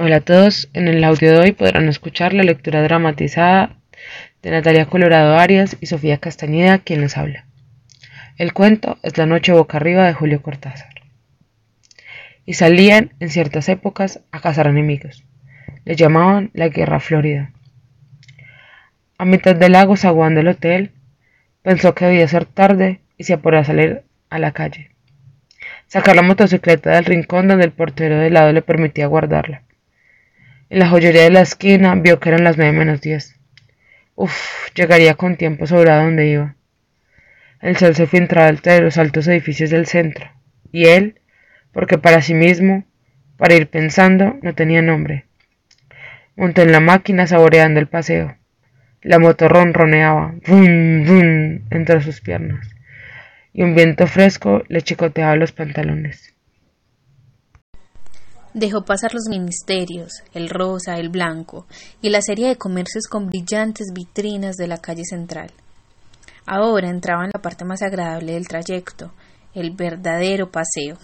Hola a todos, en el audio de hoy podrán escuchar la lectura dramatizada de Natalia Colorado Arias y Sofía Castañeda, quien les habla. El cuento es La noche boca arriba de Julio Cortázar. Y salían, en ciertas épocas, a cazar enemigos. Le llamaban la Guerra Florida. A mitad del lago zaguán del hotel, pensó que debía ser tarde y se apuró a salir a la calle. Sacar la motocicleta del rincón donde el portero de lado le permitía guardarla. En la joyería de la esquina vio que eran las nueve menos diez. Uf, llegaría con tiempo sobrado donde iba. El sol se filtraba entre los altos edificios del centro, y él, porque para sí mismo, para ir pensando, no tenía nombre. Montó en la máquina saboreando el paseo. La moto ronroneaba, ¡vum, vum!, entre sus piernas, y un viento fresco le chicoteaba los pantalones. Dejó pasar los ministerios, el rosa, el blanco y la serie de comercios con brillantes vitrinas de la calle central. Ahora entraba en la parte más agradable del trayecto, el verdadero paseo.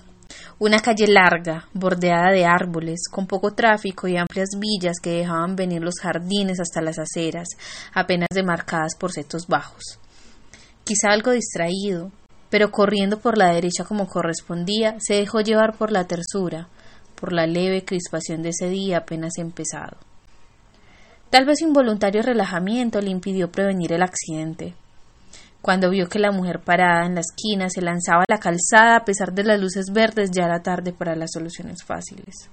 Una calle larga, bordeada de árboles, con poco tráfico y amplias villas que dejaban venir los jardines hasta las aceras, apenas demarcadas por setos bajos. Quizá algo distraído, pero corriendo por la derecha como correspondía, se dejó llevar por la tersura, por la leve crispación de ese día apenas empezado. Tal vez involuntario relajamiento le impidió prevenir el accidente. Cuando vio que la mujer parada en la esquina se lanzaba a la calzada a pesar de las luces verdes, ya era tarde para las soluciones fáciles.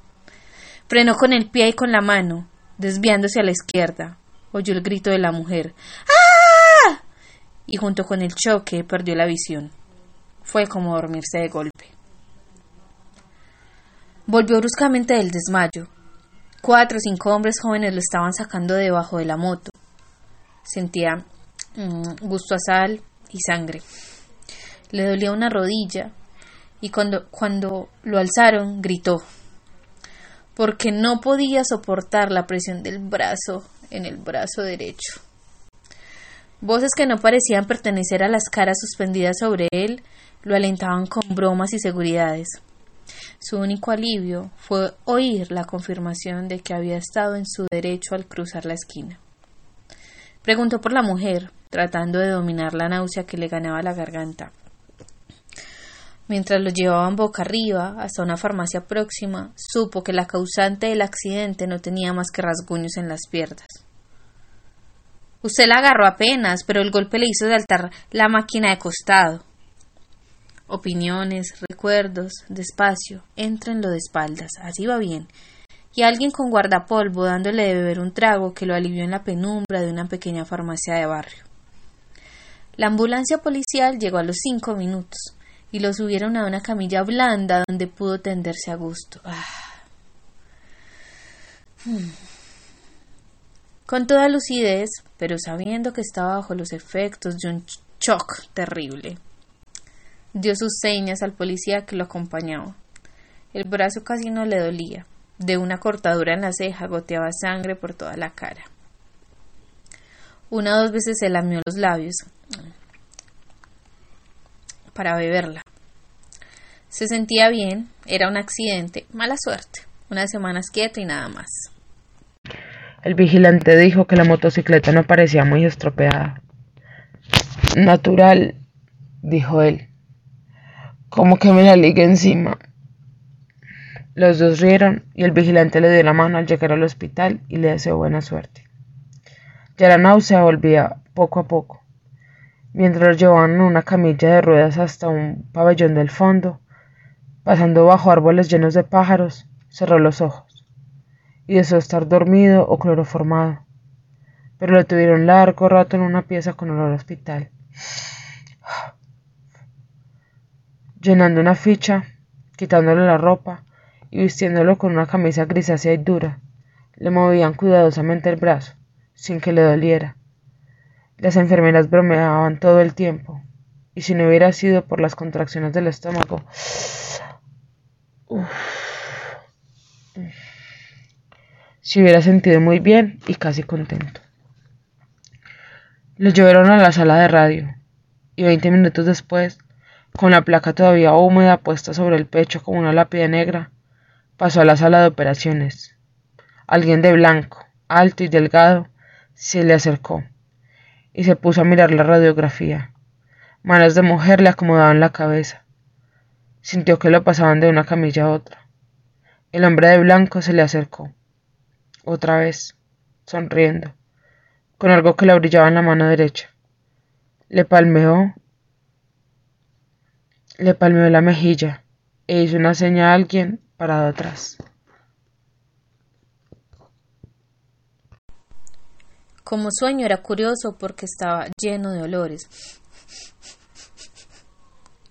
Frenó con el pie y con la mano, desviándose a la izquierda. Oyó el grito de la mujer. ¡Ah! Y junto con el choque perdió la visión. Fue como dormirse de golpe. Volvió bruscamente del desmayo. Cuatro o cinco hombres jóvenes lo estaban sacando debajo de la moto. Sentía mm, gusto a sal y sangre. Le dolía una rodilla y cuando, cuando lo alzaron gritó, porque no podía soportar la presión del brazo en el brazo derecho. Voces que no parecían pertenecer a las caras suspendidas sobre él lo alentaban con bromas y seguridades. Su único alivio fue oír la confirmación de que había estado en su derecho al cruzar la esquina. Preguntó por la mujer, tratando de dominar la náusea que le ganaba la garganta. Mientras lo llevaban boca arriba hasta una farmacia próxima, supo que la causante del accidente no tenía más que rasguños en las piernas. Usted la agarró apenas, pero el golpe le hizo saltar la máquina de costado opiniones, recuerdos, despacio, entrenlo de espaldas, así va bien. Y alguien con guardapolvo dándole de beber un trago que lo alivió en la penumbra de una pequeña farmacia de barrio. La ambulancia policial llegó a los cinco minutos y lo subieron a una camilla blanda donde pudo tenderse a gusto. Ah. Hmm. Con toda lucidez, pero sabiendo que estaba bajo los efectos de un shock terrible. Dio sus señas al policía que lo acompañaba. El brazo casi no le dolía. De una cortadura en la ceja goteaba sangre por toda la cara. Una o dos veces se lamió los labios para beberla. Se sentía bien, era un accidente, mala suerte, unas semanas quieto y nada más. El vigilante dijo que la motocicleta no parecía muy estropeada. Natural, dijo él como que me la ligue encima. Los dos rieron y el vigilante le dio la mano al llegar al hospital y le deseó buena suerte. Ya la náusea volvía poco a poco. Mientras lo llevaban en una camilla de ruedas hasta un pabellón del fondo, pasando bajo árboles llenos de pájaros, cerró los ojos y deseó estar dormido o cloroformado. Pero lo tuvieron largo rato en una pieza con olor a hospital llenando una ficha, quitándole la ropa y vistiéndolo con una camisa grisácea y dura. Le movían cuidadosamente el brazo, sin que le doliera. Las enfermeras bromeaban todo el tiempo, y si no hubiera sido por las contracciones del estómago, se hubiera sentido muy bien y casi contento. Lo llevaron a la sala de radio, y veinte minutos después con la placa todavía húmeda puesta sobre el pecho como una lápida negra, pasó a la sala de operaciones. Alguien de blanco, alto y delgado, se le acercó y se puso a mirar la radiografía. Manos de mujer le acomodaban la cabeza. Sintió que lo pasaban de una camilla a otra. El hombre de blanco se le acercó. Otra vez, sonriendo, con algo que le brillaba en la mano derecha. Le palmeó, le palmeó la mejilla e hizo una seña a alguien parado atrás. Como sueño era curioso porque estaba lleno de olores.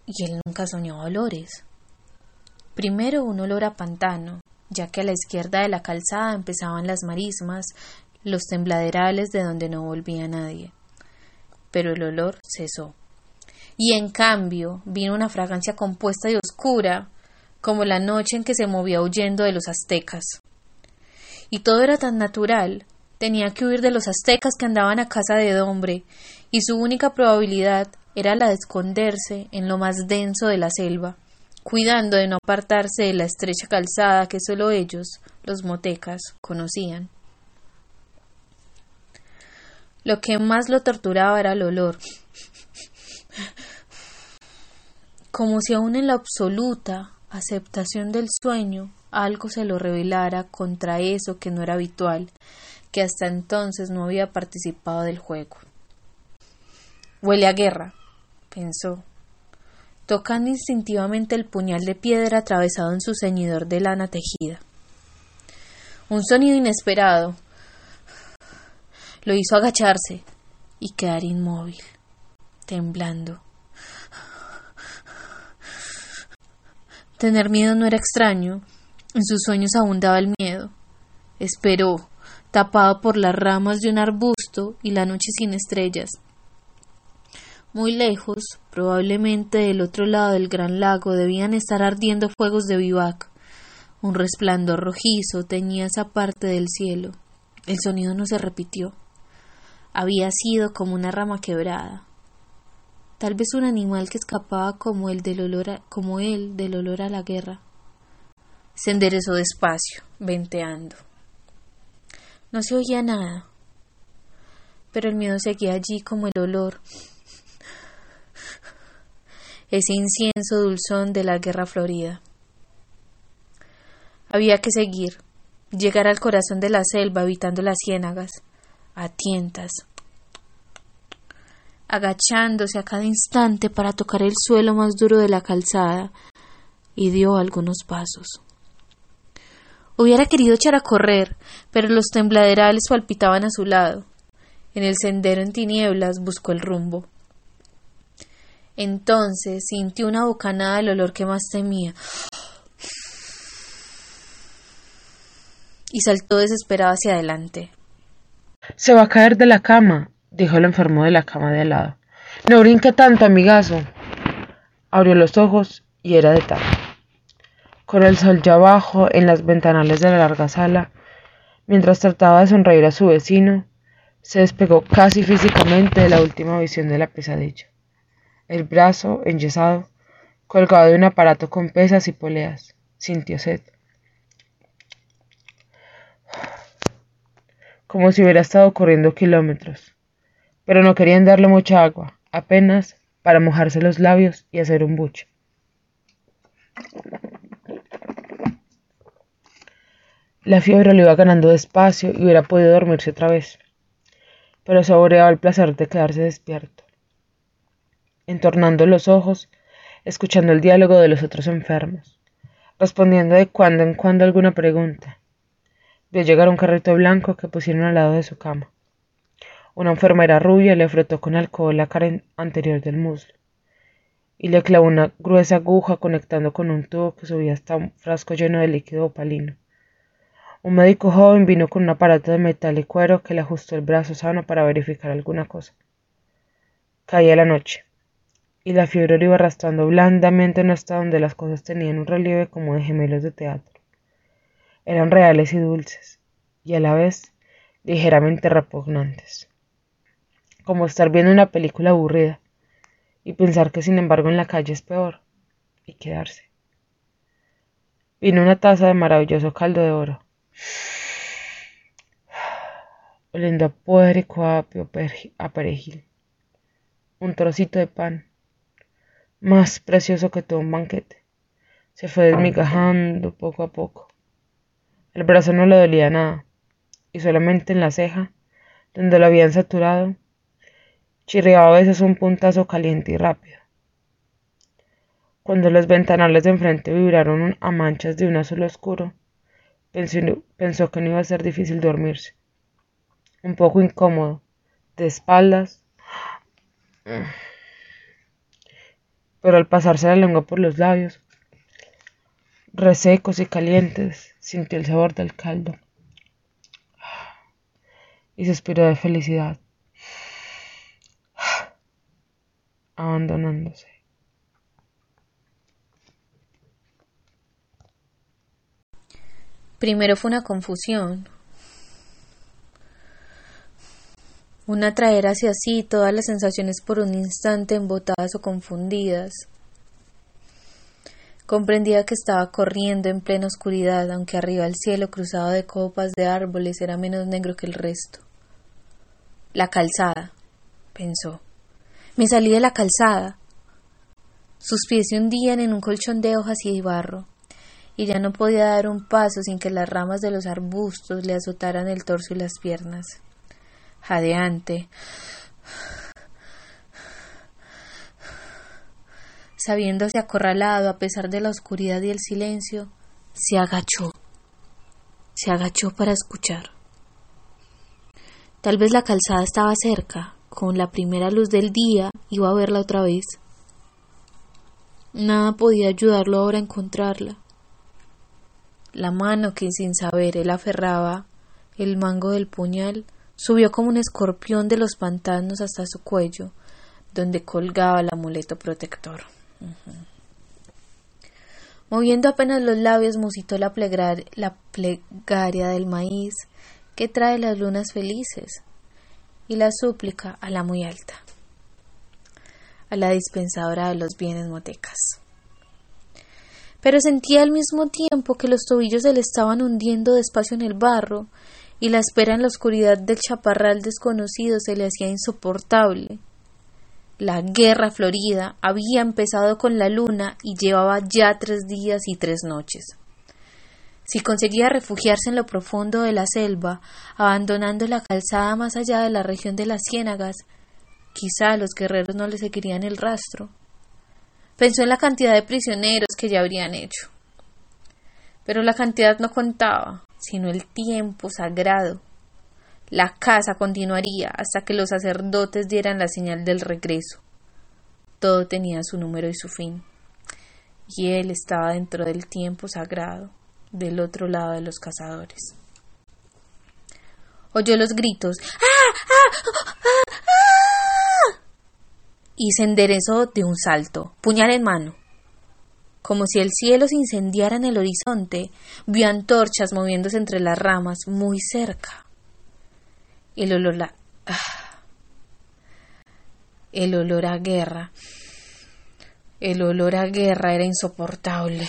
Y él nunca soñó olores. Primero un olor a pantano, ya que a la izquierda de la calzada empezaban las marismas, los tembladerales de donde no volvía nadie. Pero el olor cesó. Y en cambio vino una fragancia compuesta y oscura, como la noche en que se movía huyendo de los aztecas. Y todo era tan natural Tenía que huir de los aztecas que andaban a casa de hombre, y su única probabilidad era la de esconderse en lo más denso de la selva, cuidando de no apartarse de la estrecha calzada que solo ellos, los motecas, conocían. Lo que más lo torturaba era el olor. Como si aún en la absoluta aceptación del sueño algo se lo revelara contra eso que no era habitual, que hasta entonces no había participado del juego. Huele a guerra, pensó, tocando instintivamente el puñal de piedra atravesado en su ceñidor de lana tejida. Un sonido inesperado lo hizo agacharse y quedar inmóvil, temblando. Tener miedo no era extraño, en sus sueños abundaba el miedo. Esperó, tapado por las ramas de un arbusto y la noche sin estrellas. Muy lejos, probablemente del otro lado del gran lago, debían estar ardiendo fuegos de vivac. Un resplandor rojizo teñía esa parte del cielo. El sonido no se repitió. Había sido como una rama quebrada. Tal vez un animal que escapaba como el del olor como él del olor a la guerra. Se enderezó despacio, venteando. No se oía nada, pero el miedo seguía allí como el olor, ese incienso dulzón de la guerra florida. Había que seguir, llegar al corazón de la selva evitando las ciénagas, a tientas, agachándose a cada instante para tocar el suelo más duro de la calzada, y dio algunos pasos. Hubiera querido echar a correr, pero los tembladerales palpitaban a su lado. En el sendero en tinieblas buscó el rumbo. Entonces sintió una bocanada del olor que más temía. Y saltó desesperado hacia adelante. Se va a caer de la cama, dijo el enfermo de la cama de al lado. No brinque tanto, amigazo. Abrió los ojos y era de tarde con el sol ya abajo en las ventanales de la larga sala, mientras trataba de sonreír a su vecino, se despegó casi físicamente de la última visión de la pesadilla. El brazo, enyesado, colgado de un aparato con pesas y poleas, sintió sed. Como si hubiera estado corriendo kilómetros, pero no querían darle mucha agua, apenas para mojarse los labios y hacer un buche. La fiebre lo iba ganando despacio y hubiera podido dormirse otra vez, pero saboreaba el placer de quedarse despierto. Entornando los ojos, escuchando el diálogo de los otros enfermos, respondiendo de cuando en cuando alguna pregunta, vio llegar un carrito blanco que pusieron al lado de su cama. Una enfermera rubia le frotó con alcohol la cara anterior del muslo y le clavó una gruesa aguja conectando con un tubo que subía hasta un frasco lleno de líquido opalino. Un médico joven vino con un aparato de metal y cuero que le ajustó el brazo sano para verificar alguna cosa. Caía la noche, y la fiebre lo iba arrastrando blandamente en hasta donde las cosas tenían un relieve como de gemelos de teatro. Eran reales y dulces, y a la vez ligeramente repugnantes. Como estar viendo una película aburrida, y pensar que sin embargo en la calle es peor, y quedarse. Vino una taza de maravilloso caldo de oro oliendo a puerco, a a perejil. Un trocito de pan, más precioso que todo un banquete, se fue desmigajando poco a poco. El brazo no le dolía nada, y solamente en la ceja, donde lo habían saturado, chirriaba a veces un puntazo caliente y rápido. Cuando los ventanales de enfrente vibraron a manchas de un azul oscuro, pensó que no iba a ser difícil dormirse un poco incómodo, de espaldas. Pero al pasarse la lengua por los labios, resecos y calientes, sintió el sabor del caldo y suspiró de felicidad, abandonándose. Primero fue una confusión, una traer hacia sí todas las sensaciones por un instante embotadas o confundidas. Comprendía que estaba corriendo en plena oscuridad, aunque arriba el cielo cruzado de copas de árboles era menos negro que el resto. La calzada, pensó. Me salí de la calzada. Sus pies se hundían en un colchón de hojas y barro, y ya no podía dar un paso sin que las ramas de los arbustos le azotaran el torso y las piernas jadeante. Sabiéndose acorralado a pesar de la oscuridad y el silencio, se agachó. Se agachó para escuchar. Tal vez la calzada estaba cerca, con la primera luz del día iba a verla otra vez. Nada podía ayudarlo ahora a encontrarla. La mano que sin saber él aferraba el mango del puñal Subió como un escorpión de los pantanos hasta su cuello, donde colgaba el amuleto protector. Moviendo apenas los labios, musitó la, la plegaria del maíz que trae las lunas felices y la súplica a la muy alta, a la dispensadora de los bienes motecas. Pero sentía al mismo tiempo que los tobillos se le estaban hundiendo despacio en el barro y la espera en la oscuridad del chaparral desconocido se le hacía insoportable. La guerra florida había empezado con la luna y llevaba ya tres días y tres noches. Si conseguía refugiarse en lo profundo de la selva, abandonando la calzada más allá de la región de las ciénagas, quizá los guerreros no le seguirían el rastro. Pensó en la cantidad de prisioneros que ya habrían hecho. Pero la cantidad no contaba sino el tiempo sagrado. La casa continuaría hasta que los sacerdotes dieran la señal del regreso. Todo tenía su número y su fin. Y él estaba dentro del tiempo sagrado, del otro lado de los cazadores. Oyó los gritos ¡Ah! ¡Ah! ¡Ah! y se enderezó de un salto, puñal en mano. Como si el cielo se incendiara en el horizonte, vio antorchas moviéndose entre las ramas muy cerca. El olor a... Ah, el olor a guerra. El olor a guerra era insoportable.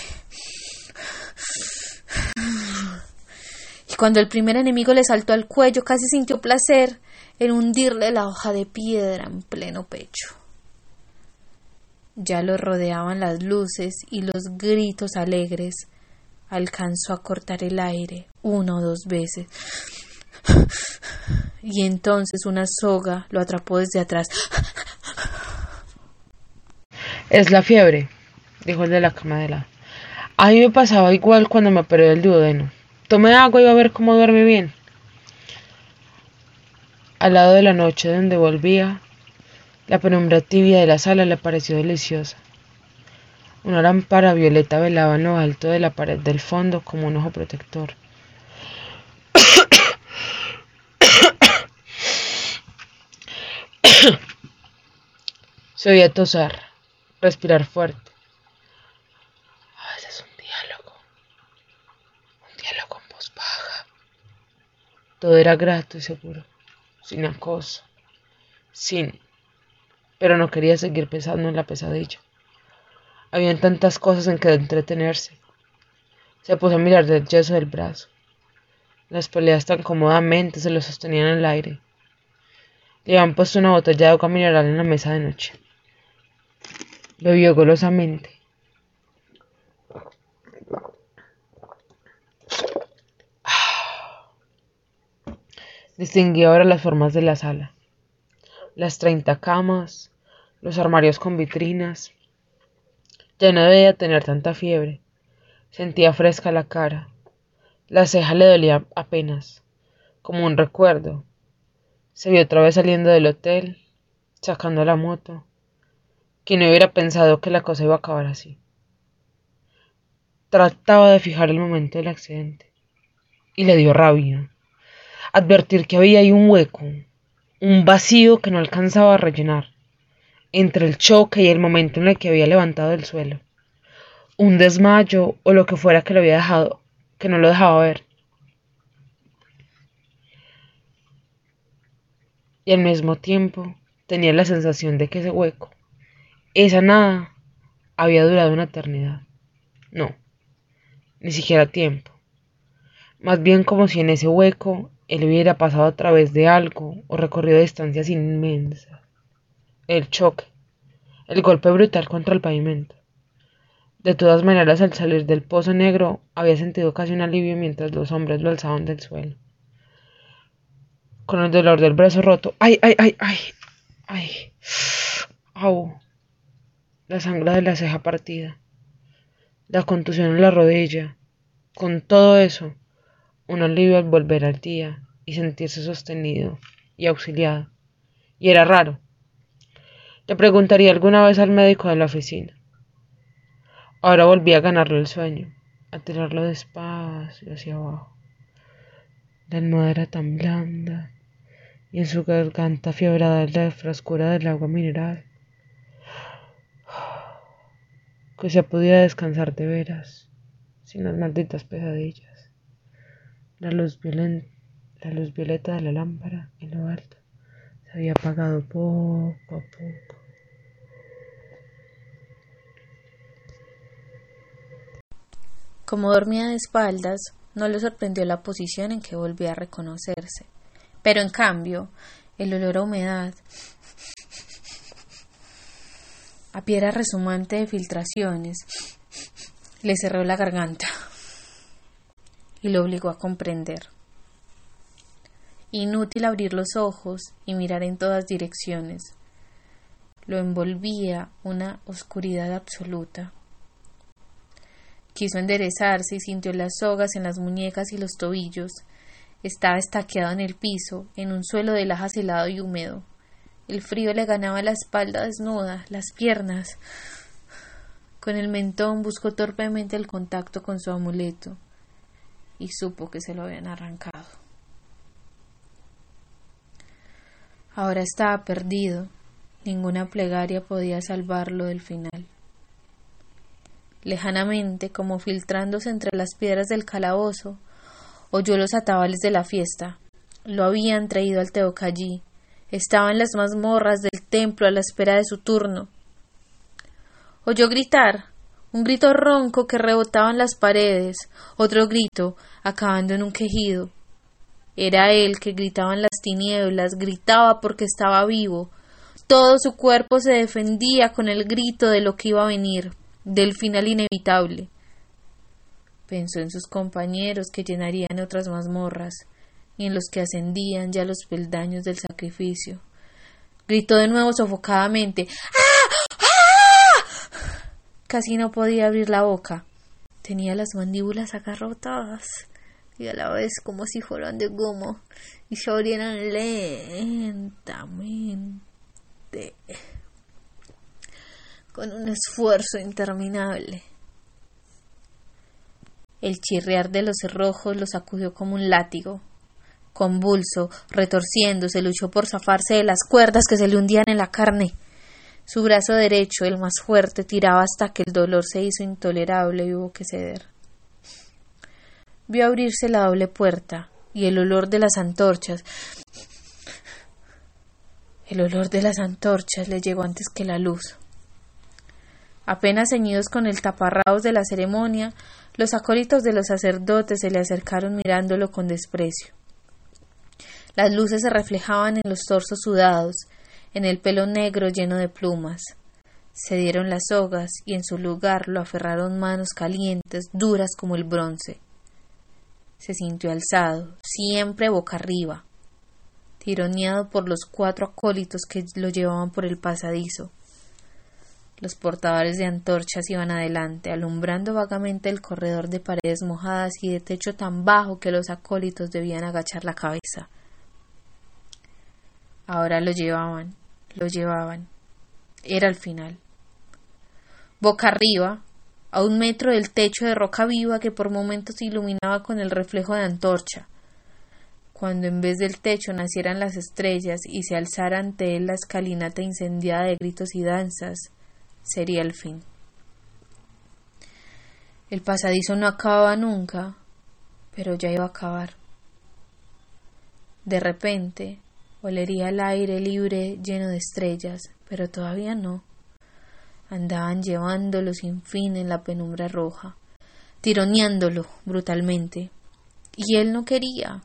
Y cuando el primer enemigo le saltó al cuello, casi sintió placer en hundirle la hoja de piedra en pleno pecho. Ya lo rodeaban las luces y los gritos alegres. Alcanzó a cortar el aire una o dos veces. Y entonces una soga lo atrapó desde atrás. Es la fiebre, dijo el de la cama de. A mí me pasaba igual cuando me operé el duodeno. Tomé agua y iba a ver cómo duerme bien. Al lado de la noche donde volvía, la penumbra tibia de la sala le pareció deliciosa. Una lámpara violeta velaba en lo alto de la pared del fondo como un ojo protector. Se oía tosar, respirar fuerte. A veces un diálogo, un diálogo en voz baja. Todo era grato y seguro, sin acoso, sin pero no quería seguir pensando en la pesadilla. Habían tantas cosas en que entretenerse. Se puso a mirar del yeso del brazo. Las poleas tan cómodamente se lo sostenían en el aire. Le habían puesto una botella de agua mineral en la mesa de noche. Bebió golosamente. Distinguía ahora las formas de la sala. Las treinta camas, los armarios con vitrinas. Ya no debía tener tanta fiebre. Sentía fresca la cara. La ceja le dolía apenas, como un recuerdo. Se vio otra vez saliendo del hotel, sacando la moto. Quien no hubiera pensado que la cosa iba a acabar así. Trataba de fijar el momento del accidente. Y le dio rabia. Advertir que había ahí un hueco, un vacío que no alcanzaba a rellenar, entre el choque y el momento en el que había levantado del suelo. Un desmayo o lo que fuera que lo había dejado, que no lo dejaba ver. y al mismo tiempo tenía la sensación de que ese hueco, esa nada, había durado una eternidad. No, ni siquiera tiempo. Más bien como si en ese hueco él hubiera pasado a través de algo o recorrido distancias inmensas. El choque, el golpe brutal contra el pavimento. De todas maneras, al salir del pozo negro, había sentido casi un alivio mientras los hombres lo alzaban del suelo con el dolor del brazo roto. ¡Ay, ay, ay, ay! ¡Ay! ¡Au! La sangre de la ceja partida. La contusión en la rodilla. Con todo eso, un alivio al volver al día y sentirse sostenido y auxiliado. Y era raro. Le preguntaría alguna vez al médico de la oficina. Ahora volví a ganarle el sueño, a tirarlo despacio hacia abajo. La almohada era tan blanda y en su garganta fiebrada la frescura del agua mineral, que se podía descansar de veras, sin las malditas pesadillas. La luz, violeta de la lámpara en lo alto se había apagado poco a poco. Como dormía de espaldas, no le sorprendió la posición en que volvía a reconocerse. Pero en cambio, el olor a humedad, a piedra resumante de filtraciones, le cerró la garganta y lo obligó a comprender. Inútil abrir los ojos y mirar en todas direcciones. Lo envolvía una oscuridad absoluta. Quiso enderezarse y sintió las sogas en las muñecas y los tobillos, estaba estaqueado en el piso, en un suelo de lajas helado y húmedo. El frío le ganaba la espalda desnuda, las piernas. Con el mentón buscó torpemente el contacto con su amuleto y supo que se lo habían arrancado. Ahora estaba perdido. Ninguna plegaria podía salvarlo del final. Lejanamente, como filtrándose entre las piedras del calabozo, oyó los atabales de la fiesta. Lo habían traído al Teocallí. Estaba en las mazmorras del templo a la espera de su turno. Oyó gritar, un grito ronco que rebotaba en las paredes, otro grito, acabando en un quejido. Era él que gritaba en las tinieblas, gritaba porque estaba vivo. Todo su cuerpo se defendía con el grito de lo que iba a venir, del final inevitable. Pensó en sus compañeros que llenarían otras mazmorras y en los que ascendían ya los peldaños del sacrificio. Gritó de nuevo sofocadamente. Casi no podía abrir la boca. Tenía las mandíbulas agarrotadas y a la vez como si fueran de gomo y se abrieran lentamente con un esfuerzo interminable. El chirriar de los cerrojos lo sacudió como un látigo. Convulso, retorciéndose, luchó por zafarse de las cuerdas que se le hundían en la carne. Su brazo derecho, el más fuerte, tiraba hasta que el dolor se hizo intolerable y hubo que ceder. Vio abrirse la doble puerta y el olor de las antorchas. El olor de las antorchas le llegó antes que la luz. Apenas ceñidos con el taparrabos de la ceremonia, Los acólitos de los sacerdotes se le acercaron mirándolo con desprecio. Las luces se reflejaban en los torsos sudados, en el pelo negro lleno de plumas. Se dieron las sogas y en su lugar lo aferraron manos calientes, duras como el bronce. Se sintió alzado, siempre boca arriba, tironeado por los cuatro acólitos que lo llevaban por el pasadizo. Los portadores de antorchas iban adelante, alumbrando vagamente el corredor de paredes mojadas y de techo tan bajo que los acólitos debían agachar la cabeza. Ahora lo llevaban, lo llevaban. Era el final. Boca arriba, a un metro del techo de roca viva que por momentos iluminaba con el reflejo de antorcha. Cuando en vez del techo nacieran las estrellas y se alzara ante él la escalinata incendiada de gritos y danzas, sería el fin. El pasadizo no acababa nunca, pero ya iba a acabar. De repente, olería el aire libre lleno de estrellas, pero todavía no. Andaban llevándolo sin fin en la penumbra roja, tironeándolo brutalmente. Y él no quería.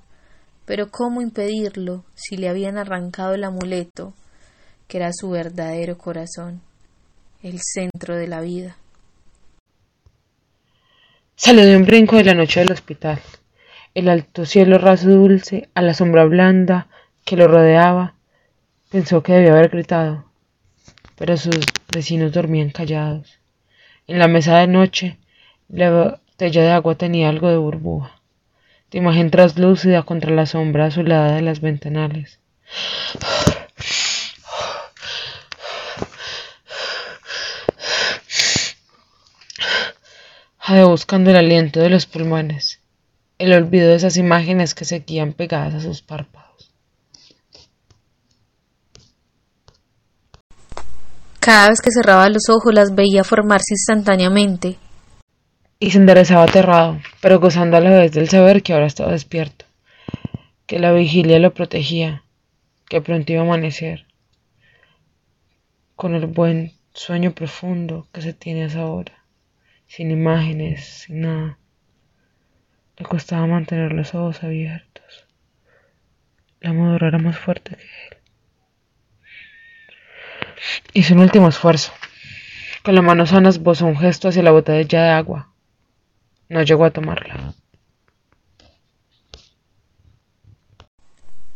Pero ¿cómo impedirlo si le habían arrancado el amuleto, que era su verdadero corazón? el centro de la vida. Salió de un brinco de la noche del hospital. El alto cielo raso dulce, a la sombra blanda que lo rodeaba, pensó que debía haber gritado, pero sus vecinos dormían callados. En la mesa de noche, la botella de agua tenía algo de burbuja, de imagen traslúcida contra la sombra azulada de las ventanales. jadeó buscando el aliento de los pulmones, el olvido de esas imágenes que seguían pegadas a sus párpados. Cada vez que cerraba los ojos las veía formarse instantáneamente. Y se enderezaba aterrado, pero gozando a la vez del saber que ahora estaba despierto, que la vigilia lo protegía, que pronto iba a amanecer, con el buen sueño profundo que se tiene a esa hora sin imágenes, sin nada. Le costaba mantener los ojos abiertos. La modora era más fuerte que él. Hizo un último esfuerzo. Con la mano sana esbozó un gesto hacia la botella de agua. No llegó a tomarla.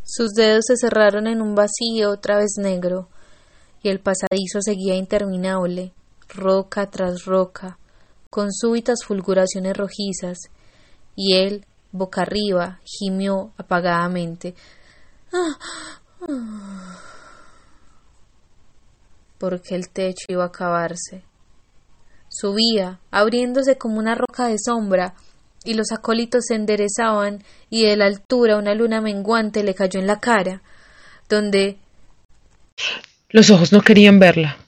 Sus dedos se cerraron en un vacío otra vez negro, y el pasadizo seguía interminable, roca tras roca, con súbitas fulguraciones rojizas, y él, boca arriba, gimió apagadamente. Porque el techo iba a acabarse. Subía, abriéndose como una roca de sombra, y los acólitos se enderezaban, y de la altura una luna menguante le cayó en la cara, donde los ojos no querían verla.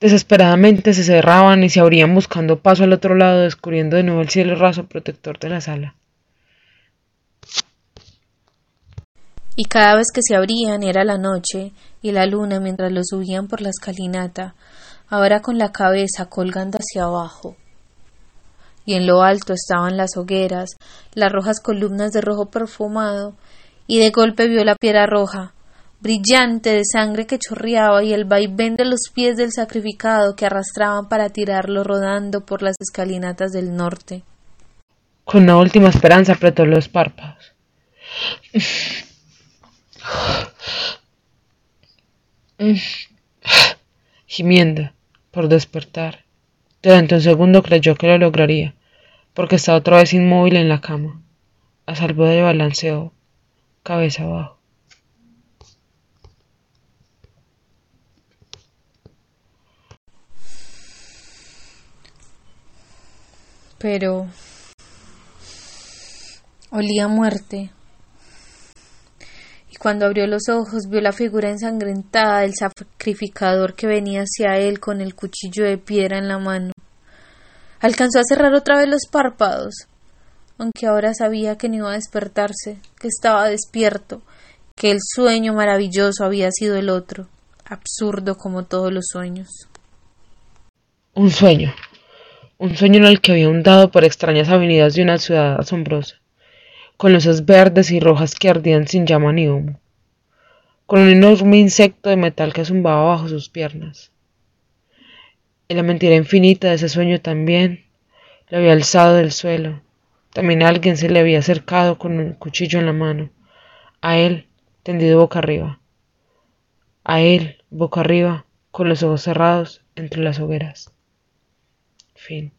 Desesperadamente se cerraban y se abrían buscando paso al otro lado, descubriendo de nuevo el cielo raso protector de la sala. Y cada vez que se abrían era la noche y la luna mientras lo subían por la escalinata, ahora con la cabeza colgando hacia abajo. Y en lo alto estaban las hogueras, las rojas columnas de rojo perfumado, y de golpe vio la piedra roja, brillante de sangre que chorreaba y el vaivén de los pies del sacrificado que arrastraban para tirarlo rodando por las escalinatas del norte. Con una última esperanza apretó los párpados. Gimiendo por despertar. Durante un segundo creyó que lo lograría, porque estaba otra vez inmóvil en la cama, a salvo de balanceo, cabeza abajo. pero olía muerte. Cuando abrió los ojos vio la figura ensangrentada del sacrificador que venía hacia él con el cuchillo de piedra en la mano. Alcanzó a cerrar otra vez los párpados, aunque ahora sabía que no iba a despertarse, que estaba despierto, que el sueño maravilloso había sido el otro, absurdo como todos los sueños. Un sueño, un sueño en el que había hundado por extrañas avenidas de una ciudad asombrosa, con luces verdes y rojas que ardían sin llama ni humo, con un enorme insecto de metal que zumbaba bajo sus piernas. En la mentira infinita de ese sueño también lo había alzado del suelo. También alguien se le había acercado con un cuchillo en la mano. A él, tendido boca arriba. A él, boca arriba, con los ojos cerrados entre las hogueras. Fin.